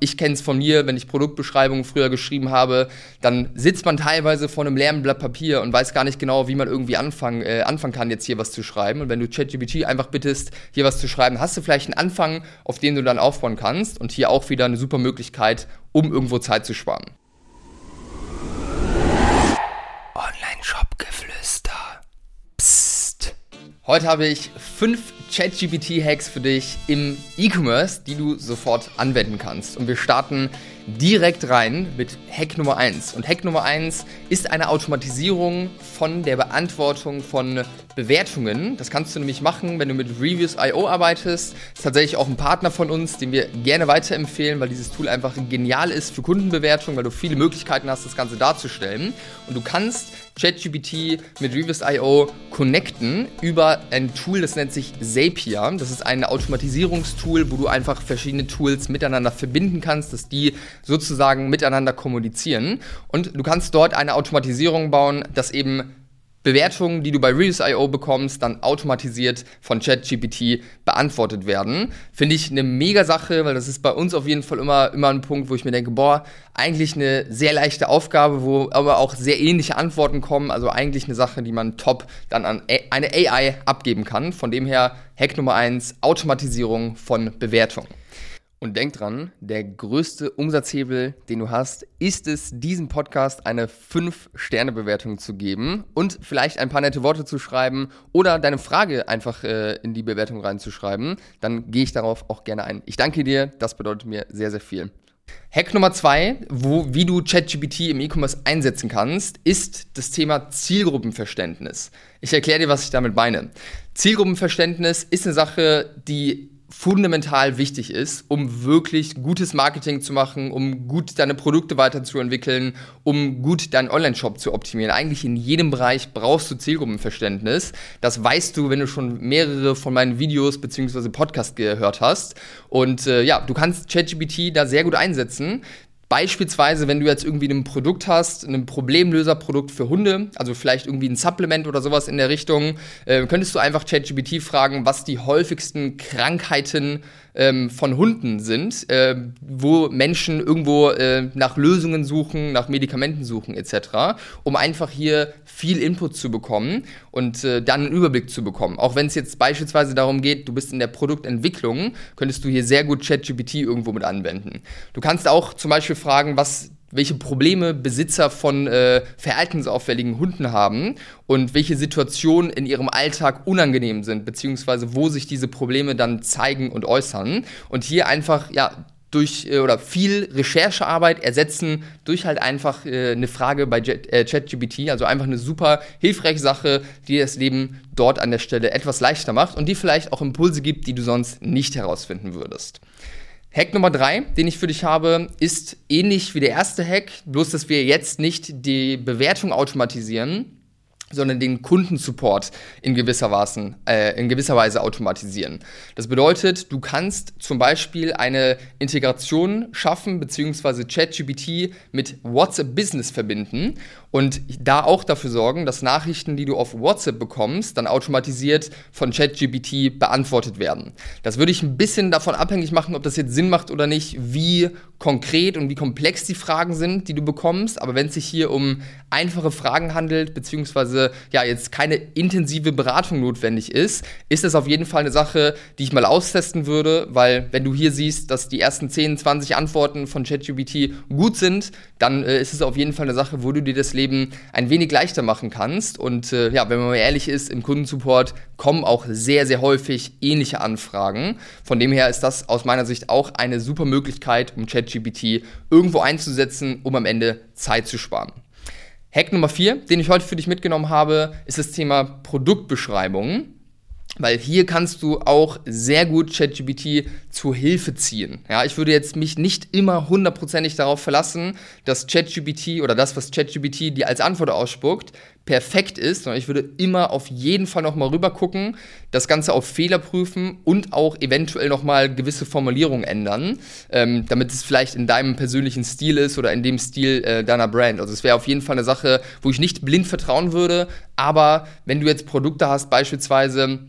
ich kenne es von mir, wenn ich Produktbeschreibungen früher geschrieben habe, dann sitzt man teilweise vor einem leeren Blatt Papier und weiß gar nicht genau, wie man irgendwie anfangen, äh, anfangen kann, jetzt hier was zu schreiben. Und wenn du ChatGPT einfach bittest, hier was zu schreiben, hast du vielleicht einen Anfang, auf den du dann aufbauen kannst. Und hier auch wieder eine super Möglichkeit, um irgendwo Zeit zu sparen. Online-Shop-Geflüster. Psst. Heute habe ich fünf ChatGPT-Hacks für dich im E-Commerce, die du sofort anwenden kannst. Und wir starten direkt rein mit Hack Nummer 1. Und Hack Nummer 1 ist eine Automatisierung von der Beantwortung von Bewertungen. Das kannst du nämlich machen, wenn du mit Reviews.io arbeitest. Das ist tatsächlich auch ein Partner von uns, den wir gerne weiterempfehlen, weil dieses Tool einfach genial ist für Kundenbewertung, weil du viele Möglichkeiten hast, das Ganze darzustellen. Und du kannst ChatGPT mit Reviews.io connecten über ein Tool, das nennt sich Zapier. Das ist ein Automatisierungstool, wo du einfach verschiedene Tools miteinander verbinden kannst, dass die sozusagen miteinander kommunizieren. Und du kannst dort eine Automatisierung bauen, dass eben Bewertungen, die du bei Reviews.io bekommst, dann automatisiert von ChatGPT beantwortet werden. Finde ich eine mega Sache, weil das ist bei uns auf jeden Fall immer, immer ein Punkt, wo ich mir denke, boah, eigentlich eine sehr leichte Aufgabe, wo aber auch sehr ähnliche Antworten kommen. Also eigentlich eine Sache, die man top dann an eine AI abgeben kann. Von dem her, Hack Nummer eins: Automatisierung von Bewertungen. Und denk dran, der größte Umsatzhebel, den du hast, ist es, diesem Podcast eine 5-Sterne-Bewertung zu geben und vielleicht ein paar nette Worte zu schreiben oder deine Frage einfach äh, in die Bewertung reinzuschreiben. Dann gehe ich darauf auch gerne ein. Ich danke dir, das bedeutet mir sehr, sehr viel. Hack Nummer zwei, wo, wie du ChatGPT im E-Commerce einsetzen kannst, ist das Thema Zielgruppenverständnis. Ich erkläre dir, was ich damit meine. Zielgruppenverständnis ist eine Sache, die fundamental wichtig ist, um wirklich gutes Marketing zu machen, um gut deine Produkte weiterzuentwickeln, um gut deinen Online-Shop zu optimieren. Eigentlich in jedem Bereich brauchst du Zielgruppenverständnis. Das weißt du, wenn du schon mehrere von meinen Videos bzw. Podcasts gehört hast. Und äh, ja, du kannst ChatGPT da sehr gut einsetzen. Beispielsweise, wenn du jetzt irgendwie ein Produkt hast, ein Problemlöserprodukt für Hunde, also vielleicht irgendwie ein Supplement oder sowas in der Richtung, äh, könntest du einfach ChatGPT fragen, was die häufigsten Krankheiten ähm, von Hunden sind, äh, wo Menschen irgendwo äh, nach Lösungen suchen, nach Medikamenten suchen etc., um einfach hier viel Input zu bekommen und äh, dann einen Überblick zu bekommen. Auch wenn es jetzt beispielsweise darum geht, du bist in der Produktentwicklung, könntest du hier sehr gut ChatGPT irgendwo mit anwenden. Du kannst auch zum Beispiel fragen, was welche Probleme Besitzer von äh, verhaltensauffälligen Hunden haben und welche Situationen in ihrem Alltag unangenehm sind, beziehungsweise wo sich diese Probleme dann zeigen und äußern. Und hier einfach, ja, durch äh, oder viel Recherchearbeit ersetzen durch halt einfach äh, eine Frage bei äh, ChatGPT, also einfach eine super hilfreiche Sache, die das Leben dort an der Stelle etwas leichter macht und die vielleicht auch Impulse gibt, die du sonst nicht herausfinden würdest. Hack Nummer drei, den ich für dich habe, ist ähnlich wie der erste Hack, bloß dass wir jetzt nicht die Bewertung automatisieren, sondern den Kundensupport in gewisser, Weise, äh, in gewisser Weise automatisieren. Das bedeutet, du kannst zum Beispiel eine Integration schaffen, beziehungsweise ChatGPT mit WhatsApp Business verbinden und da auch dafür sorgen, dass Nachrichten, die du auf WhatsApp bekommst, dann automatisiert von ChatGPT beantwortet werden. Das würde ich ein bisschen davon abhängig machen, ob das jetzt Sinn macht oder nicht, wie konkret und wie komplex die Fragen sind, die du bekommst. Aber wenn es sich hier um einfache Fragen handelt, beziehungsweise ja jetzt keine intensive Beratung notwendig ist, ist es auf jeden Fall eine Sache, die ich mal austesten würde, weil wenn du hier siehst, dass die ersten 10, 20 Antworten von ChatGPT gut sind, dann äh, ist es auf jeden Fall eine Sache, wo du dir das Leben ein wenig leichter machen kannst. Und äh, ja, wenn man mal ehrlich ist, im Kundensupport kommen auch sehr, sehr häufig ähnliche Anfragen. Von dem her ist das aus meiner Sicht auch eine super Möglichkeit, um ChatGPT irgendwo einzusetzen, um am Ende Zeit zu sparen. Hack Nummer 4, den ich heute für dich mitgenommen habe, ist das Thema Produktbeschreibungen weil hier kannst du auch sehr gut ChatGPT zur Hilfe ziehen. Ja, ich würde jetzt mich nicht immer hundertprozentig darauf verlassen, dass ChatGPT oder das, was ChatGPT dir als Antwort ausspuckt, perfekt ist, sondern ich würde immer auf jeden Fall nochmal rüber gucken, das Ganze auf Fehler prüfen und auch eventuell nochmal gewisse Formulierungen ändern, ähm, damit es vielleicht in deinem persönlichen Stil ist oder in dem Stil äh, deiner Brand. Also es wäre auf jeden Fall eine Sache, wo ich nicht blind vertrauen würde, aber wenn du jetzt Produkte hast, beispielsweise,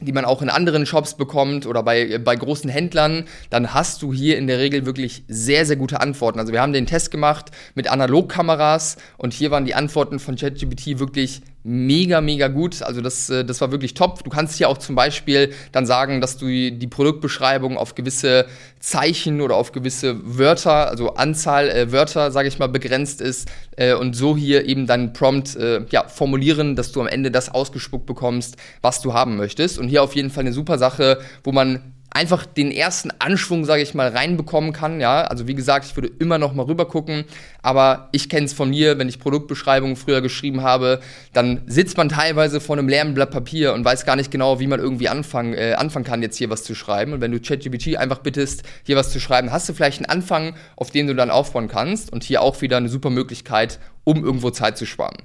die man auch in anderen Shops bekommt oder bei, bei großen Händlern, dann hast du hier in der Regel wirklich sehr, sehr gute Antworten. Also wir haben den Test gemacht mit Analogkameras und hier waren die Antworten von ChatGPT wirklich mega, mega gut. Also das, äh, das war wirklich top. Du kannst hier auch zum Beispiel dann sagen, dass du die Produktbeschreibung auf gewisse Zeichen oder auf gewisse Wörter, also Anzahl äh, Wörter, sage ich mal, begrenzt ist äh, und so hier eben dann Prompt äh, ja, formulieren, dass du am Ende das ausgespuckt bekommst, was du haben möchtest. Und hier auf jeden Fall eine super Sache, wo man einfach den ersten Anschwung, sage ich mal, reinbekommen kann. Ja, also wie gesagt, ich würde immer noch mal rüber gucken, aber ich kenne es von mir, wenn ich Produktbeschreibungen früher geschrieben habe, dann sitzt man teilweise vor einem leeren Blatt Papier und weiß gar nicht genau, wie man irgendwie anfangen, äh, anfangen kann, jetzt hier was zu schreiben. Und wenn du ChatGPT einfach bittest, hier was zu schreiben, hast du vielleicht einen Anfang, auf den du dann aufbauen kannst und hier auch wieder eine super Möglichkeit, um irgendwo Zeit zu sparen.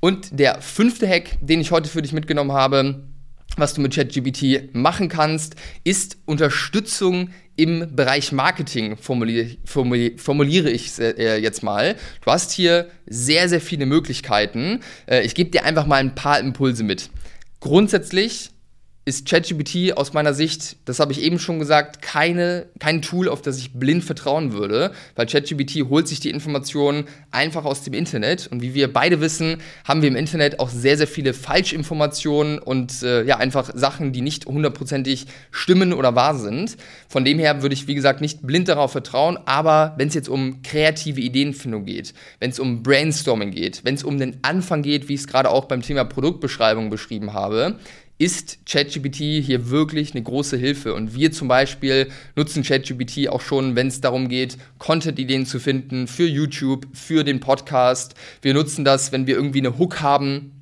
Und der fünfte Hack, den ich heute für dich mitgenommen habe, was du mit ChatGPT machen kannst, ist Unterstützung im Bereich Marketing, formuliere, formuliere, formuliere ich äh, jetzt mal. Du hast hier sehr, sehr viele Möglichkeiten. Äh, ich gebe dir einfach mal ein paar Impulse mit. Grundsätzlich ist ChatGPT aus meiner Sicht, das habe ich eben schon gesagt, keine, kein Tool, auf das ich blind vertrauen würde, weil ChatGPT holt sich die Informationen einfach aus dem Internet. Und wie wir beide wissen, haben wir im Internet auch sehr, sehr viele Falschinformationen und äh, ja, einfach Sachen, die nicht hundertprozentig stimmen oder wahr sind. Von dem her würde ich, wie gesagt, nicht blind darauf vertrauen, aber wenn es jetzt um kreative Ideenfindung geht, wenn es um Brainstorming geht, wenn es um den Anfang geht, wie ich es gerade auch beim Thema Produktbeschreibung beschrieben habe, ist ChatGPT hier wirklich eine große Hilfe. Und wir zum Beispiel nutzen ChatGPT auch schon, wenn es darum geht, Content-Ideen zu finden für YouTube, für den Podcast. Wir nutzen das, wenn wir irgendwie eine Hook haben,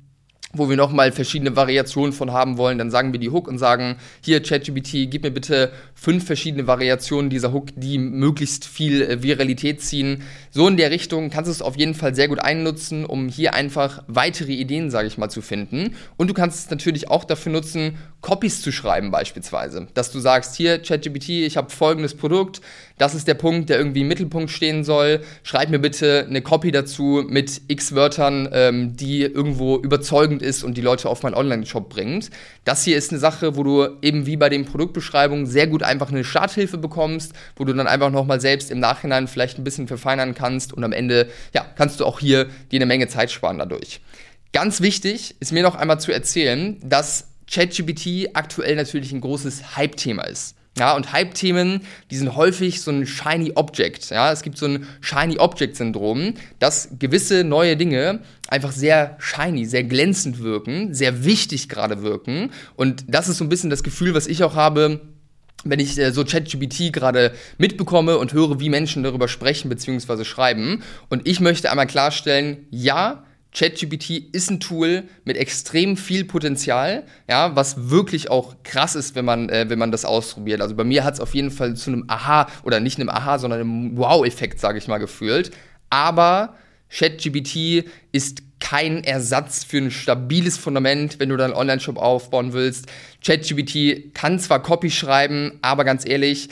wo wir nochmal verschiedene Variationen von haben wollen, dann sagen wir die Hook und sagen, hier ChatGPT, gib mir bitte fünf verschiedene Variationen dieser Hook, die möglichst viel äh, Viralität ziehen. So in der Richtung kannst du es auf jeden Fall sehr gut einnutzen, um hier einfach weitere Ideen, sage ich mal, zu finden. Und du kannst es natürlich auch dafür nutzen, Copies zu schreiben beispielsweise. Dass du sagst, hier ChatGPT, ich habe folgendes Produkt, das ist der Punkt, der irgendwie im Mittelpunkt stehen soll. Schreib mir bitte eine Copy dazu mit x Wörtern, ähm, die irgendwo überzeugend ist und die Leute auf meinen Online-Shop bringt. Das hier ist eine Sache, wo du eben wie bei den Produktbeschreibungen sehr gut einfach eine Starthilfe bekommst, wo du dann einfach nochmal selbst im Nachhinein vielleicht ein bisschen verfeinern kannst und am Ende, ja, kannst du auch hier dir eine Menge Zeit sparen dadurch. Ganz wichtig ist mir noch einmal zu erzählen, dass ChatGPT aktuell natürlich ein großes Hype-Thema ist. Ja, und Hype-Themen, die sind häufig so ein Shiny Object. Ja, es gibt so ein Shiny Object-Syndrom, dass gewisse neue Dinge einfach sehr shiny, sehr glänzend wirken, sehr wichtig gerade wirken. Und das ist so ein bisschen das Gefühl, was ich auch habe, wenn ich äh, so ChatGPT gerade mitbekomme und höre, wie Menschen darüber sprechen bzw. schreiben. Und ich möchte einmal klarstellen, ja, ChatGPT ist ein Tool mit extrem viel Potenzial, ja, was wirklich auch krass ist, wenn man, äh, wenn man das ausprobiert. Also bei mir hat es auf jeden Fall zu einem Aha oder nicht einem Aha, sondern einem Wow-Effekt, sage ich mal, gefühlt. Aber ChatGPT ist kein Ersatz für ein stabiles Fundament, wenn du deinen Online-Shop aufbauen willst. ChatGPT kann zwar Copy schreiben, aber ganz ehrlich,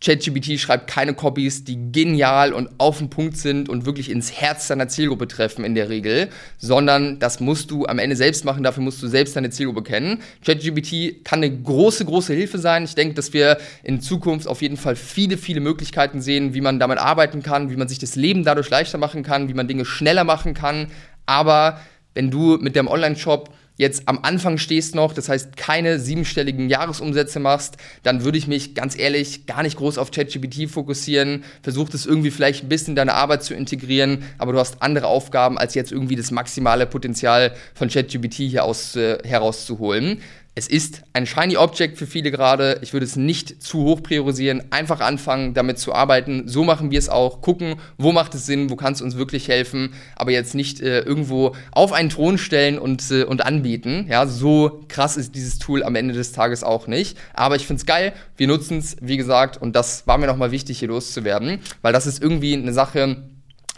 ChatGPT schreibt keine Copies, die genial und auf den Punkt sind und wirklich ins Herz deiner Zielgruppe treffen in der Regel, sondern das musst du am Ende selbst machen, dafür musst du selbst deine Zielgruppe kennen. ChatGPT kann eine große, große Hilfe sein. Ich denke, dass wir in Zukunft auf jeden Fall viele, viele Möglichkeiten sehen, wie man damit arbeiten kann, wie man sich das Leben dadurch leichter machen kann, wie man Dinge schneller machen kann. Aber wenn du mit deinem Online-Shop jetzt am Anfang stehst noch, das heißt keine siebenstelligen Jahresumsätze machst, dann würde ich mich ganz ehrlich gar nicht groß auf ChatGPT fokussieren. Versuch das irgendwie vielleicht ein bisschen in deine Arbeit zu integrieren, aber du hast andere Aufgaben, als jetzt irgendwie das maximale Potenzial von ChatGPT hier aus, äh, herauszuholen. Es ist ein Shiny Object für viele gerade. Ich würde es nicht zu hoch priorisieren. Einfach anfangen, damit zu arbeiten. So machen wir es auch. Gucken, wo macht es Sinn, wo kann es uns wirklich helfen. Aber jetzt nicht äh, irgendwo auf einen Thron stellen und, äh, und anbieten. Ja, so krass ist dieses Tool am Ende des Tages auch nicht. Aber ich finde es geil. Wir nutzen es, wie gesagt. Und das war mir nochmal wichtig, hier loszuwerden. Weil das ist irgendwie eine Sache,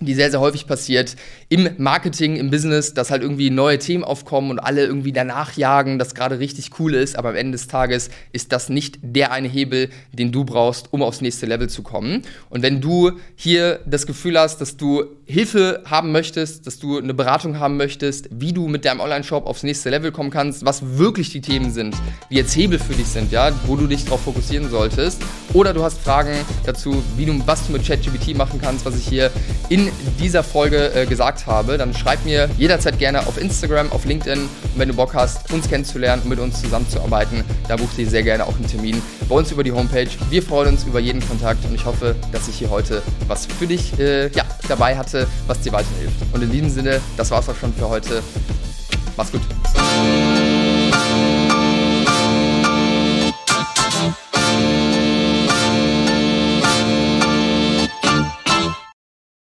die sehr, sehr häufig passiert im Marketing, im Business, dass halt irgendwie neue Themen aufkommen und alle irgendwie danach jagen, das gerade richtig cool ist, aber am Ende des Tages ist das nicht der eine Hebel, den du brauchst, um aufs nächste Level zu kommen. Und wenn du hier das Gefühl hast, dass du Hilfe haben möchtest, dass du eine Beratung haben möchtest, wie du mit deinem Online-Shop aufs nächste Level kommen kannst, was wirklich die Themen sind, die jetzt Hebel für dich sind, ja, wo du dich darauf fokussieren solltest, oder du hast Fragen dazu, wie du, was du mit ChatGPT machen kannst, was ich hier in dieser Folge äh, gesagt habe, dann schreib mir jederzeit gerne auf Instagram, auf LinkedIn. Und wenn du Bock hast, uns kennenzulernen und mit uns zusammenzuarbeiten, da buch dir sehr gerne auch einen Termin bei uns über die Homepage. Wir freuen uns über jeden Kontakt und ich hoffe, dass ich hier heute was für dich äh, ja, dabei hatte, was dir weiterhilft. Und in diesem Sinne, das war's auch schon für heute. Mach's gut.